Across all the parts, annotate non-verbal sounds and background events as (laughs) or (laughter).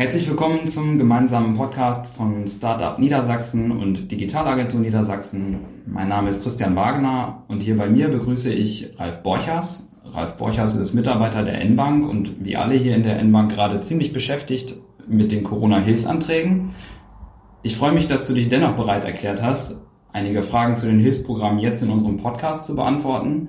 Herzlich willkommen zum gemeinsamen Podcast von Startup Niedersachsen und Digitalagentur Niedersachsen. Mein Name ist Christian Wagner und hier bei mir begrüße ich Ralf Borchers. Ralf Borchers ist Mitarbeiter der N-Bank und wie alle hier in der N-Bank gerade ziemlich beschäftigt mit den Corona-Hilfsanträgen. Ich freue mich, dass du dich dennoch bereit erklärt hast, einige Fragen zu den Hilfsprogrammen jetzt in unserem Podcast zu beantworten.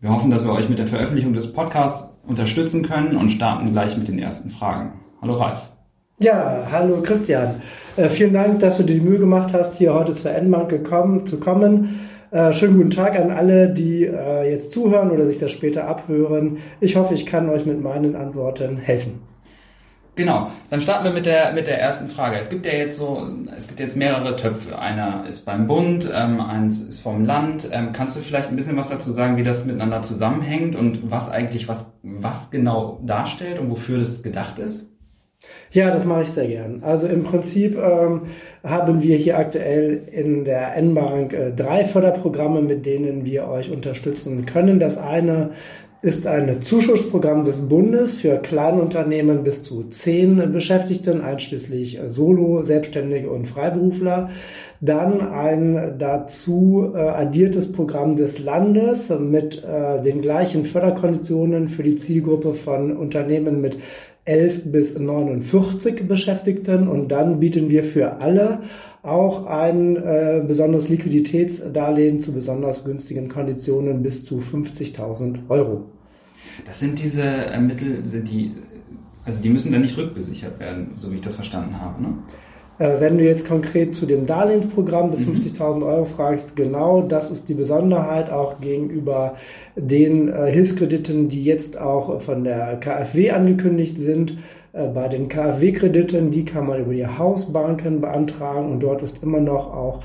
Wir hoffen, dass wir euch mit der Veröffentlichung des Podcasts unterstützen können und starten gleich mit den ersten Fragen. Hallo Ralf. Ja, hallo Christian. Äh, vielen Dank, dass du dir die Mühe gemacht hast, hier heute zur gekommen, zu kommen. Äh, schönen guten Tag an alle, die äh, jetzt zuhören oder sich das später abhören. Ich hoffe, ich kann euch mit meinen Antworten helfen. Genau, dann starten wir mit der, mit der ersten Frage. Es gibt ja jetzt so, es gibt jetzt mehrere Töpfe. Einer ist beim Bund, ähm, eins ist vom Land. Ähm, kannst du vielleicht ein bisschen was dazu sagen, wie das miteinander zusammenhängt und was eigentlich was, was genau darstellt und wofür das gedacht ist? Ja, das mache ich sehr gern. Also im Prinzip ähm, haben wir hier aktuell in der N-Bank äh, drei Förderprogramme, mit denen wir euch unterstützen können. Das eine ist ein Zuschussprogramm des Bundes für Kleinunternehmen bis zu zehn Beschäftigten, einschließlich äh, Solo, Selbstständige und Freiberufler. Dann ein dazu äh, addiertes Programm des Landes mit äh, den gleichen Förderkonditionen für die Zielgruppe von Unternehmen mit 11 bis 49 Beschäftigten und dann bieten wir für alle auch ein äh, besonderes Liquiditätsdarlehen zu besonders günstigen Konditionen bis zu 50.000 Euro. Das sind diese äh, Mittel, sind die, also die müssen dann nicht rückbesichert werden, so wie ich das verstanden habe, ne? Äh, wenn du jetzt konkret zu dem Darlehensprogramm bis mhm. 50.000 Euro fragst, genau das ist die Besonderheit auch gegenüber den äh, Hilfskrediten, die jetzt auch von der KfW angekündigt sind. Äh, bei den KfW-Krediten, die kann man über die Hausbanken beantragen und dort ist immer noch auch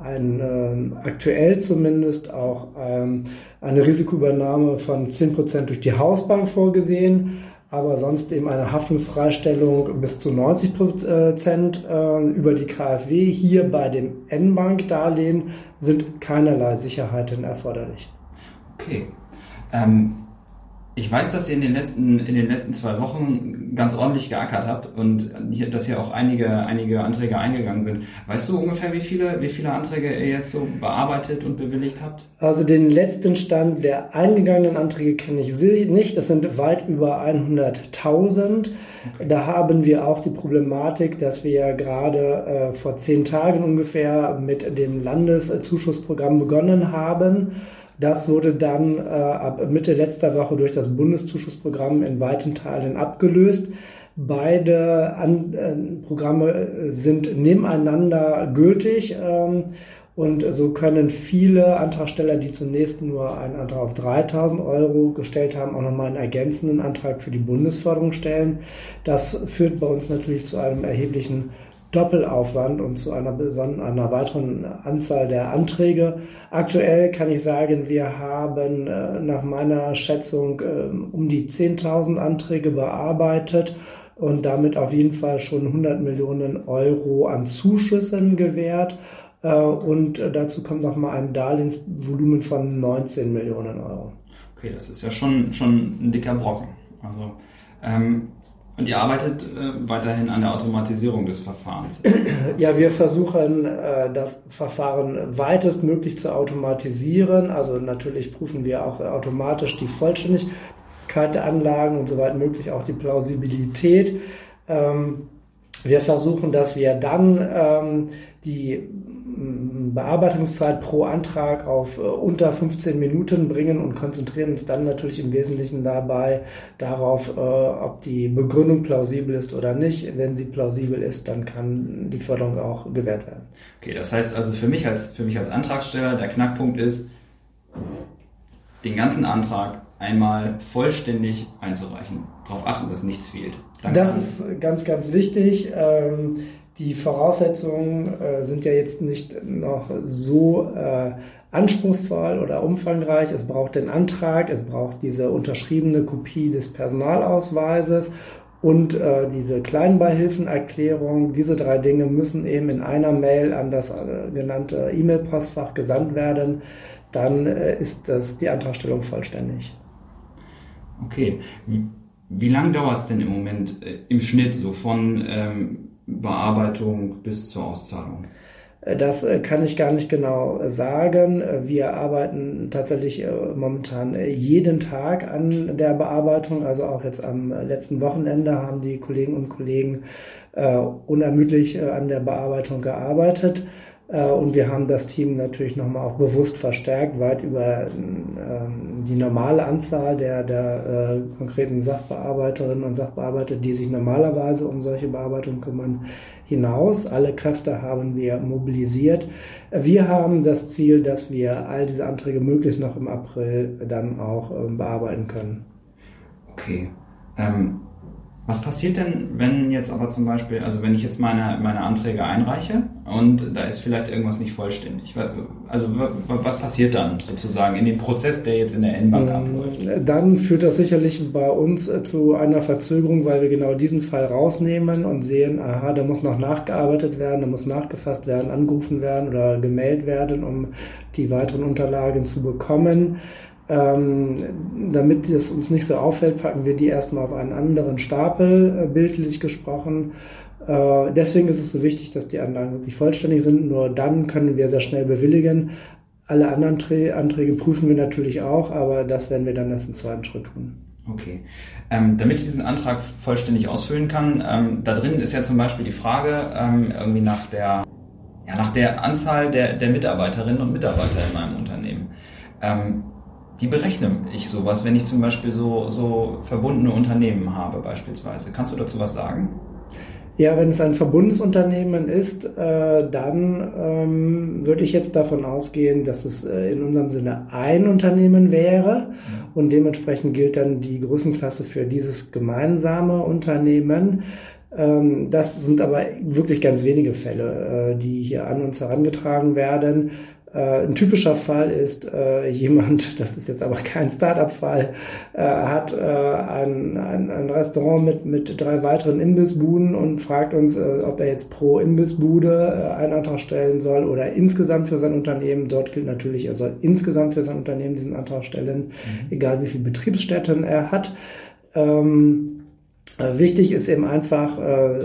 ein, äh, aktuell zumindest auch ähm, eine Risikoübernahme von 10% durch die Hausbank vorgesehen aber sonst eben eine Haftungsfreistellung bis zu 90 Prozent äh, über die KfW. Hier bei dem N-Bank-Darlehen sind keinerlei Sicherheiten erforderlich. Okay. Ähm, ich weiß, dass ihr in den letzten, in den letzten zwei Wochen ganz ordentlich geackert habt und hier, dass hier auch einige, einige Anträge eingegangen sind. Weißt du ungefähr, wie viele, wie viele Anträge ihr jetzt so bearbeitet und bewilligt habt? Also den letzten Stand der eingegangenen Anträge kenne ich nicht. Das sind weit über 100.000. Okay. Da haben wir auch die Problematik, dass wir ja gerade äh, vor zehn Tagen ungefähr mit dem Landeszuschussprogramm begonnen haben. Das wurde dann äh, ab Mitte letzter Woche durch das Bundeszuschussprogramm in weiten Teilen abgelöst. Beide An äh, Programme sind nebeneinander gültig. Ähm, und so können viele Antragsteller, die zunächst nur einen Antrag auf 3000 Euro gestellt haben, auch nochmal einen ergänzenden Antrag für die Bundesförderung stellen. Das führt bei uns natürlich zu einem erheblichen Doppelaufwand und zu einer, einer weiteren Anzahl der Anträge. Aktuell kann ich sagen, wir haben äh, nach meiner Schätzung ähm, um die 10.000 Anträge bearbeitet und damit auf jeden Fall schon 100 Millionen Euro an Zuschüssen gewährt. Äh, und dazu kommt nochmal ein Darlehensvolumen von 19 Millionen Euro. Okay, das ist ja schon, schon ein dicker Brocken. Also ähm, und ihr arbeitet äh, weiterhin an der Automatisierung des Verfahrens? (clears throat) Ja, wir versuchen äh, das Verfahren weitestmöglich zu automatisieren. Also natürlich prüfen wir auch automatisch die Vollständigkeit der Anlagen und soweit möglich auch die Plausibilität. Ähm, wir versuchen, dass wir dann ähm, die Bearbeitungszeit pro Antrag auf äh, unter 15 Minuten bringen und konzentrieren uns dann natürlich im Wesentlichen dabei darauf, äh, ob die Begründung plausibel ist oder nicht. Wenn sie plausibel ist, dann kann die Förderung auch gewährt werden. Okay, das heißt also für mich als, für mich als Antragsteller, der Knackpunkt ist, den ganzen Antrag einmal vollständig einzureichen. Darauf achten, dass nichts fehlt. Danke. Das ist ganz, ganz wichtig. Ähm, die Voraussetzungen äh, sind ja jetzt nicht noch so äh, anspruchsvoll oder umfangreich. Es braucht den Antrag, es braucht diese unterschriebene Kopie des Personalausweises und äh, diese Kleinbeihilfenerklärung. Diese drei Dinge müssen eben in einer Mail an das äh, genannte E-Mail-Postfach gesandt werden. Dann äh, ist das die Antragstellung vollständig. Okay. wie lange dauert es denn im Moment äh, im Schnitt so von ähm, Bearbeitung bis zur Auszahlung? Das äh, kann ich gar nicht genau sagen. Wir arbeiten tatsächlich äh, momentan äh, jeden Tag an der Bearbeitung. Also auch jetzt am letzten Wochenende haben die Kollegen und Kollegen unermüdlich an der Bearbeitung gearbeitet. Und wir haben das Team natürlich nochmal auch bewusst verstärkt, weit über ähm, die normale Anzahl der, der konkreten Sachbearbeiterinnen und Sachbearbeiter, die sich normalerweise um solche Bearbeitungen kümmern, hinaus. Alle Kräfte haben wir mobilisiert. Wir haben das Ziel, dass wir all diese Anträge möglichst noch im April dann auch ähm, bearbeiten können. Okay. Ähm, was passiert denn, wenn jetzt aber zum Beispiel, also wenn ich jetzt meine, meine Anträge einreiche und da ist vielleicht irgendwas nicht vollständig? Also was passiert dann sozusagen in dem Prozess, der jetzt in der N-Bank ähm, abläuft? Dann führt das sicherlich bei uns äh, zu einer Verzögerung, weil wir genau diesen Fall rausnehmen und sehen, aha, da muss noch nachgearbeitet werden, da muss nachgefasst werden, angerufen werden oder gemeldet werden, um die weiteren Unterlagen zu bekommen. Ähm, damit es uns nicht so auffällt, packen wir die erstmal auf einen anderen Stapel, äh, bildlich gesprochen. Äh, deswegen ist es so wichtig, dass die Anlagen wirklich vollständig sind. Nur dann können wir sehr schnell bewilligen. Alle anderen Tra Anträge prüfen wir natürlich auch, aber das werden wir dann erst im zweiten Schritt tun. Okay. Ähm, damit ich diesen Antrag vollständig ausfüllen kann, ähm, da drin ist ja zum Beispiel die Frage ähm, irgendwie nach der, ja, nach der Anzahl der, der Mitarbeiterinnen und Mitarbeiter in meinem Unternehmen. Ähm, wie berechne ich sowas, wenn ich zum Beispiel so, so verbundene Unternehmen habe beispielsweise? Kannst du dazu was sagen? Ja, wenn es ein Verbundesunternehmen ist, äh, dann ähm, würde ich jetzt davon ausgehen, dass es äh, in unserem Sinne ein Unternehmen wäre und dementsprechend gilt dann die Größenklasse für dieses gemeinsame Unternehmen. Ähm, das sind aber wirklich ganz wenige Fälle, äh, die hier an uns herangetragen werden. Äh, ein typischer Fall ist äh, jemand, (laughs) das ist jetzt aber kein Startup-Fall, äh, hat äh, ein, ein, ein, Restaurant mit, mit drei weiteren Imbissbuden und fragt uns, äh, ob er jetzt pro Imbissbude äh, einen Antrag stellen soll oder insgesamt für sein Unternehmen. Dort gilt natürlich, er soll insgesamt für sein Unternehmen diesen Antrag stellen, mhm. egal wie viele Betriebsstätten er hat. Ähm, wichtig ist eben einfach,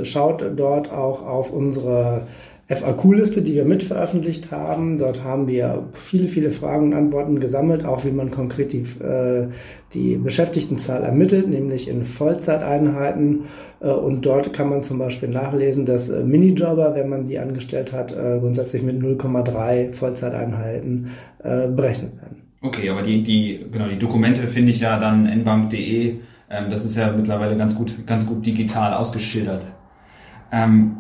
schaut dort auch auf unsere FAQ-Liste, die wir mitveröffentlicht haben. Dort haben wir viele, viele Fragen und Antworten gesammelt, auch wie man konkret die, äh, die Beschäftigtenzahl ermittelt, nämlich in Vollzeiteinheiten. Äh, und dort kann man zum Beispiel nachlesen, dass äh, Minijobber, wenn man die angestellt hat, äh, grundsätzlich mit 0,3 Vollzeiteinheiten äh, berechnet werden. Okay, aber die, die, genau, die Dokumente finde ich ja dann nbank.de. Ähm, das ist ja mittlerweile ganz gut, ganz gut digital ausgeschildert. Ähm,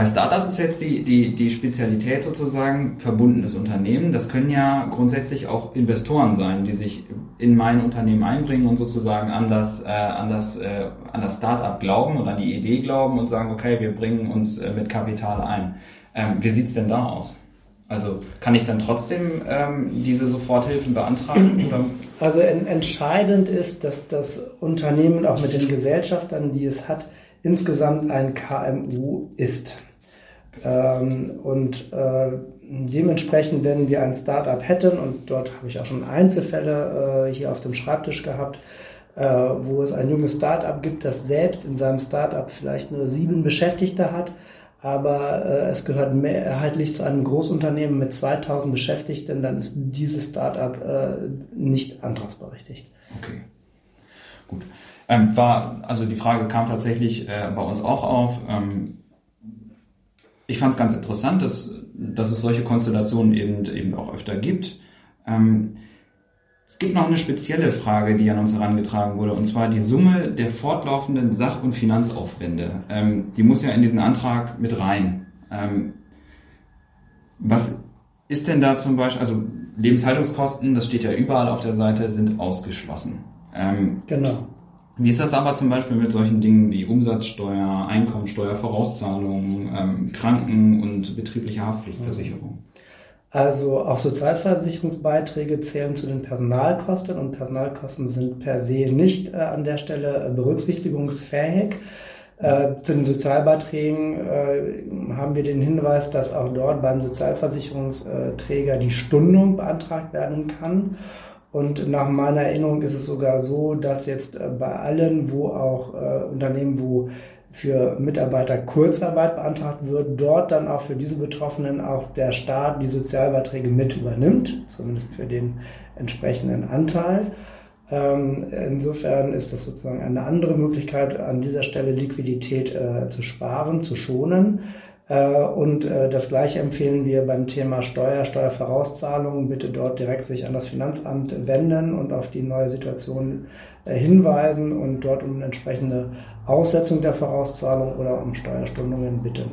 bei Startups ist jetzt die, die, die Spezialität sozusagen verbundenes Unternehmen. Das können ja grundsätzlich auch Investoren sein, die sich in mein Unternehmen einbringen und sozusagen an das, äh, an das, äh, an das Startup glauben und an die Idee glauben und sagen, okay, wir bringen uns äh, mit Kapital ein. Ähm, wie sieht's denn da aus? Also kann ich dann trotzdem ähm, diese Soforthilfen beantragen? Oder? Also en entscheidend ist, dass das Unternehmen auch mit den Gesellschaftern, die es hat, insgesamt ein KMU ist. Ähm, und äh, dementsprechend, wenn wir ein Startup hätten, und dort habe ich auch schon Einzelfälle äh, hier auf dem Schreibtisch gehabt, äh, wo es ein junges Startup gibt, das selbst in seinem Startup vielleicht nur sieben Beschäftigte hat, aber äh, es gehört mehrheitlich zu einem Großunternehmen mit 2000 Beschäftigten, dann ist dieses Startup äh, nicht antragsberechtigt. Okay, gut. Ähm, war, also die Frage kam tatsächlich äh, bei uns auch auf. Ähm, ich fand es ganz interessant, dass, dass es solche Konstellationen eben, eben auch öfter gibt. Ähm, es gibt noch eine spezielle Frage, die an uns herangetragen wurde, und zwar die Summe der fortlaufenden Sach- und Finanzaufwände. Ähm, die muss ja in diesen Antrag mit rein. Ähm, was ist denn da zum Beispiel, also Lebenshaltungskosten, das steht ja überall auf der Seite, sind ausgeschlossen. Ähm, genau. Wie ist das aber zum Beispiel mit solchen Dingen wie Umsatzsteuer, Einkommensteuer, Vorauszahlungen, ähm, Kranken- und betriebliche Haftpflichtversicherung? Also auch Sozialversicherungsbeiträge zählen zu den Personalkosten und Personalkosten sind per se nicht äh, an der Stelle äh, berücksichtigungsfähig. Äh, zu den Sozialbeiträgen äh, haben wir den Hinweis, dass auch dort beim Sozialversicherungsträger die Stundung beantragt werden kann. Und nach meiner Erinnerung ist es sogar so, dass jetzt äh, bei allen, wo auch äh, Unternehmen, wo für Mitarbeiter Kurzarbeit beantragt wird, dort dann auch für diese Betroffenen auch der Staat die Sozialbeiträge mit übernimmt, zumindest für den entsprechenden Anteil. Ähm, insofern ist das sozusagen eine andere Möglichkeit, an dieser Stelle Liquidität äh, zu sparen, zu schonen. Äh, und äh, das Gleiche empfehlen wir beim Thema Steuer, Steuervorauszahlungen. Bitte dort direkt sich an das Finanzamt wenden und auf die neue Situation äh, hinweisen und dort um eine entsprechende Aussetzung der Vorauszahlung oder um Steuerstundungen bitten.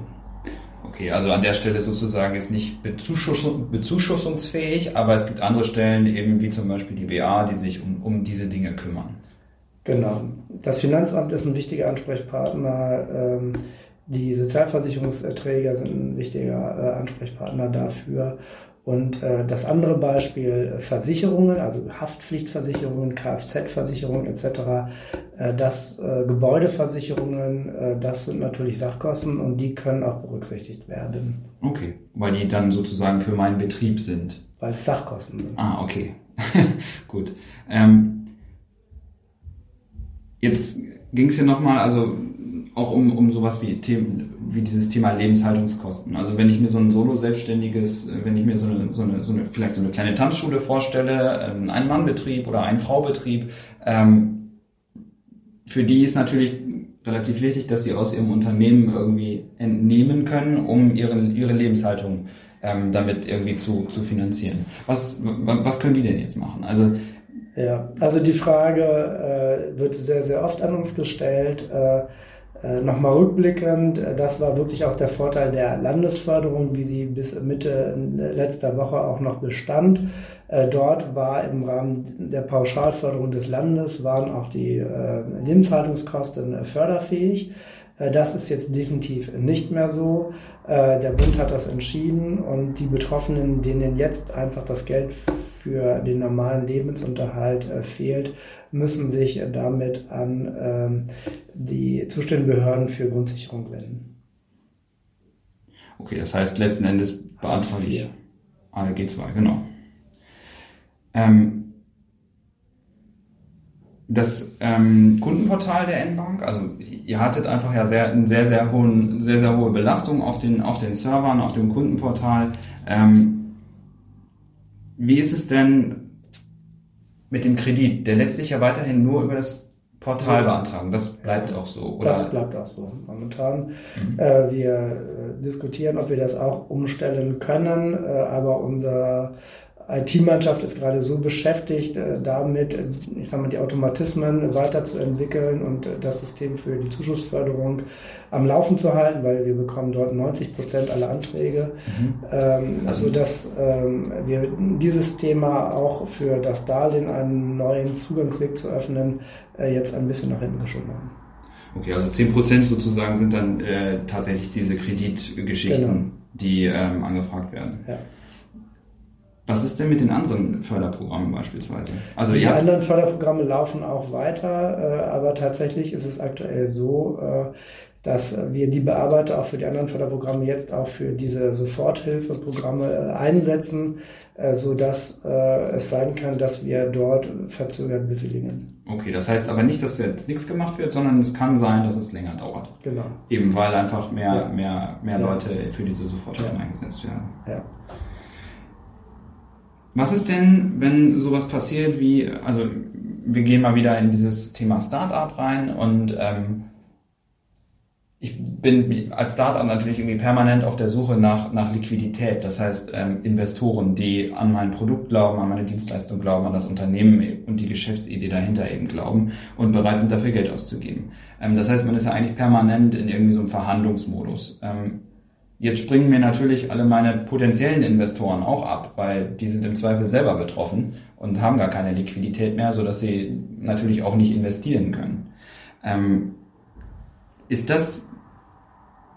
Okay, also an der Stelle sozusagen ist nicht Bezuschussung, bezuschussungsfähig, aber es gibt andere Stellen, eben wie zum Beispiel die BA, die sich um, um diese Dinge kümmern. Genau. Das Finanzamt ist ein wichtiger Ansprechpartner. Ähm, die Sozialversicherungsträger sind ein wichtiger äh, Ansprechpartner dafür. Und äh, das andere Beispiel äh, Versicherungen, also Haftpflichtversicherungen, Kfz-Versicherungen etc., äh, das äh, Gebäudeversicherungen, äh, das sind natürlich Sachkosten und die können auch berücksichtigt werden. Okay, weil die dann sozusagen für meinen Betrieb sind. Weil es Sachkosten sind. Ah, okay. (laughs) Gut. Ähm, jetzt ging es hier nochmal, also auch um, um sowas wie, Themen, wie dieses Thema Lebenshaltungskosten. Also wenn ich mir so ein Solo-Selbstständiges, wenn ich mir so eine, so eine, so eine, vielleicht so eine kleine Tanzschule vorstelle, ähm, einen Mannbetrieb oder einen Fraubetrieb, ähm, für die ist natürlich relativ wichtig, dass sie aus ihrem Unternehmen irgendwie entnehmen können, um ihre, ihre Lebenshaltung ähm, damit irgendwie zu, zu finanzieren. Was, was können die denn jetzt machen? Also ja, also die Frage äh, wird sehr, sehr oft an uns gestellt. Äh, äh, Nochmal rückblickend, äh, das war wirklich auch der Vorteil der Landesförderung, wie sie bis Mitte letzter Woche auch noch bestand. Äh, dort war im Rahmen der Pauschalförderung des Landes, waren auch die Lebenshaltungskosten förderfähig. Das ist jetzt definitiv nicht mehr so. Der Bund hat das entschieden und die Betroffenen, denen jetzt einfach das Geld für den normalen Lebensunterhalt fehlt, müssen sich damit an ähm, die zuständigen Behörden für Grundsicherung wenden. Okay, das heißt letzten Endes beantrage ich ALG 2, genau. Ähm, das ähm, Kundenportal der N-Bank, also ihr hattet einfach ja sehr, eine sehr, sehr, hohen, sehr, sehr hohe Belastung auf den, auf den Servern, auf dem Kundenportal. Ähm, wie ist es denn mit dem Kredit, der lässt sich ja weiterhin nur über das Portal beantragen. Das bleibt auch so, oder? Das bleibt auch so. Momentan, mhm. äh, wir äh, diskutieren, ob wir das auch umstellen können, äh, aber unser IT-Mannschaft ist gerade so beschäftigt, äh, damit, ich sag mal, die Automatismen weiterzuentwickeln und äh, das System für die Zuschussförderung am Laufen zu halten, weil wir bekommen dort 90 Prozent aller Anträge, mhm. ähm, also, sodass ähm, wir dieses Thema auch für das Darlehen einen neuen Zugangsweg zu öffnen, äh, jetzt ein bisschen nach hinten geschoben haben. Okay, also 10 Prozent sozusagen sind dann äh, tatsächlich diese Kreditgeschichten, genau. die ähm, angefragt werden. Ja. Was ist denn mit den anderen Förderprogrammen beispielsweise? Also die anderen Förderprogramme laufen auch weiter, äh, aber tatsächlich ist es aktuell so, äh, dass wir die Bearbeiter auch für die anderen Förderprogramme jetzt auch für diese Soforthilfeprogramme äh, einsetzen, so dass es sein kann, dass wir dort verzögert bewilligen. Okay, das heißt aber nicht, dass jetzt nichts gemacht wird, sondern es kann sein, dass es länger dauert. Genau. Eben weil einfach mehr, ja. mehr, mehr Leute für diese Soforthilfen ja. eingesetzt werden. Ja. Was ist denn, wenn sowas passiert wie, also wir gehen mal wieder in dieses Thema Startup rein und ähm, ich bin als Startup natürlich irgendwie permanent auf der Suche nach, nach Liquidität. Das heißt, ähm, Investoren, die an mein Produkt glauben, an meine Dienstleistung glauben, an das Unternehmen und die Geschäftsidee dahinter eben glauben und bereit sind, dafür Geld auszugeben. Ähm, das heißt, man ist ja eigentlich permanent in irgendwie so einem Verhandlungsmodus. Ähm, Jetzt springen mir natürlich alle meine potenziellen Investoren auch ab, weil die sind im Zweifel selber betroffen und haben gar keine Liquidität mehr, so dass sie natürlich auch nicht investieren können. Ähm, ist das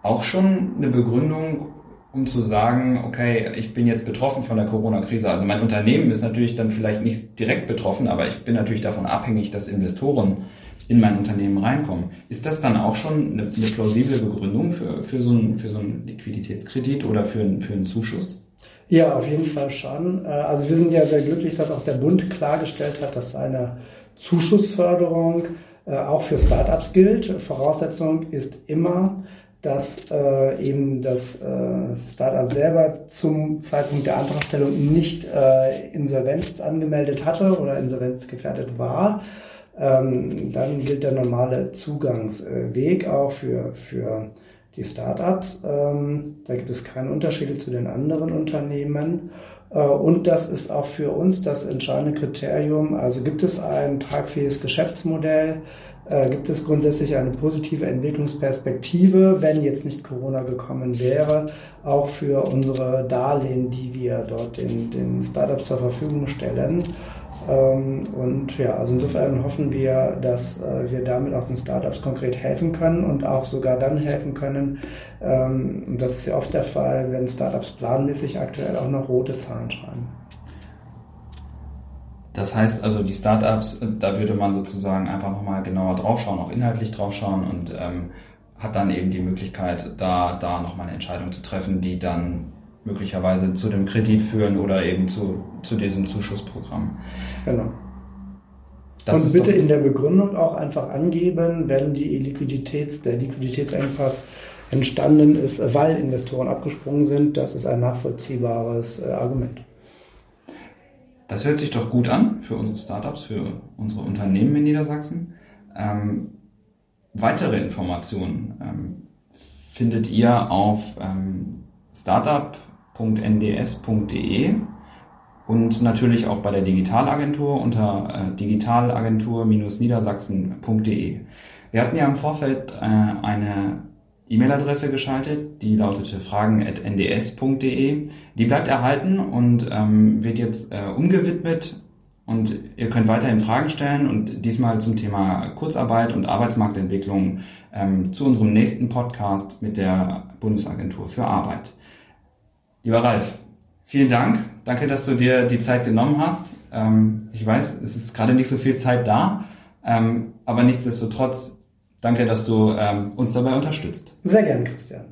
auch schon eine Begründung, um zu sagen, okay, ich bin jetzt betroffen von der Corona-Krise. Also mein Unternehmen ist natürlich dann vielleicht nicht direkt betroffen, aber ich bin natürlich davon abhängig, dass Investoren in mein Unternehmen reinkommen. Ist das dann auch schon eine, eine plausible Begründung für, für, so einen, für so einen Liquiditätskredit oder für, einen, für einen Zuschuss? Ja, auf jeden Fall schon. Äh, also wir sind ja sehr glücklich, dass auch der Bund klargestellt hat, dass eine Zuschussförderung äh, auch für Startups gilt. Voraussetzung ist immer, dass äh, eben das äh, Startup selber zum Zeitpunkt der Antragstellung nicht äh, Insolvenz angemeldet hatte oder insolvenzgefährdet war. Ähm, dann gilt der normale Zugangsweg auch für, für die Startups. Ähm, da gibt es keine Unterschiede zu den anderen Unternehmen. Äh, und das ist auch für uns das entscheidende Kriterium. Also gibt es ein tragfähiges Geschäftsmodell? Äh, gibt es grundsätzlich eine positive Entwicklungsperspektive, wenn jetzt nicht Corona gekommen wäre, auch für unsere Darlehen, die wir dort den, den Startups zur Verfügung stellen. Ähm, und ja, also insofern hoffen wir, dass äh, wir damit auch den Startups konkret helfen können und auch sogar dann helfen können. Ähm, das ist ja oft der Fall, wenn Startups planmäßig aktuell auch noch rote Zahlen schreiben. Das heißt also, die Startups, da würde man sozusagen einfach nochmal genauer draufschauen, auch inhaltlich draufschauen und ähm, hat dann eben die Möglichkeit, da, da nochmal eine Entscheidung zu treffen, die dann möglicherweise zu dem Kredit führen oder eben zu, zu diesem Zuschussprogramm. Genau. Das und bitte in der Begründung auch einfach angeben, wenn die Liquiditäts, der Liquiditätsengpass entstanden ist, weil Investoren abgesprungen sind. Das ist ein nachvollziehbares äh, Argument. Das hört sich doch gut an für unsere Startups, für unsere Unternehmen in Niedersachsen. Ähm, weitere Informationen ähm, findet ihr auf ähm, startup.nds.de und natürlich auch bei der Digitalagentur unter äh, digitalagentur-niedersachsen.de. Wir hatten ja im Vorfeld äh, eine E-Mail-Adresse geschaltet, die lautete fragen.nds.de. Die bleibt erhalten und ähm, wird jetzt äh, umgewidmet und ihr könnt weiterhin Fragen stellen und diesmal zum Thema Kurzarbeit und Arbeitsmarktentwicklung ähm, zu unserem nächsten Podcast mit der Bundesagentur für Arbeit. Lieber Ralf, vielen Dank. Danke, dass du dir die Zeit genommen hast. Ähm, ich weiß, es ist gerade nicht so viel Zeit da, ähm, aber nichtsdestotrotz danke, dass du ähm, uns dabei unterstützt. Sehr gern, Christian.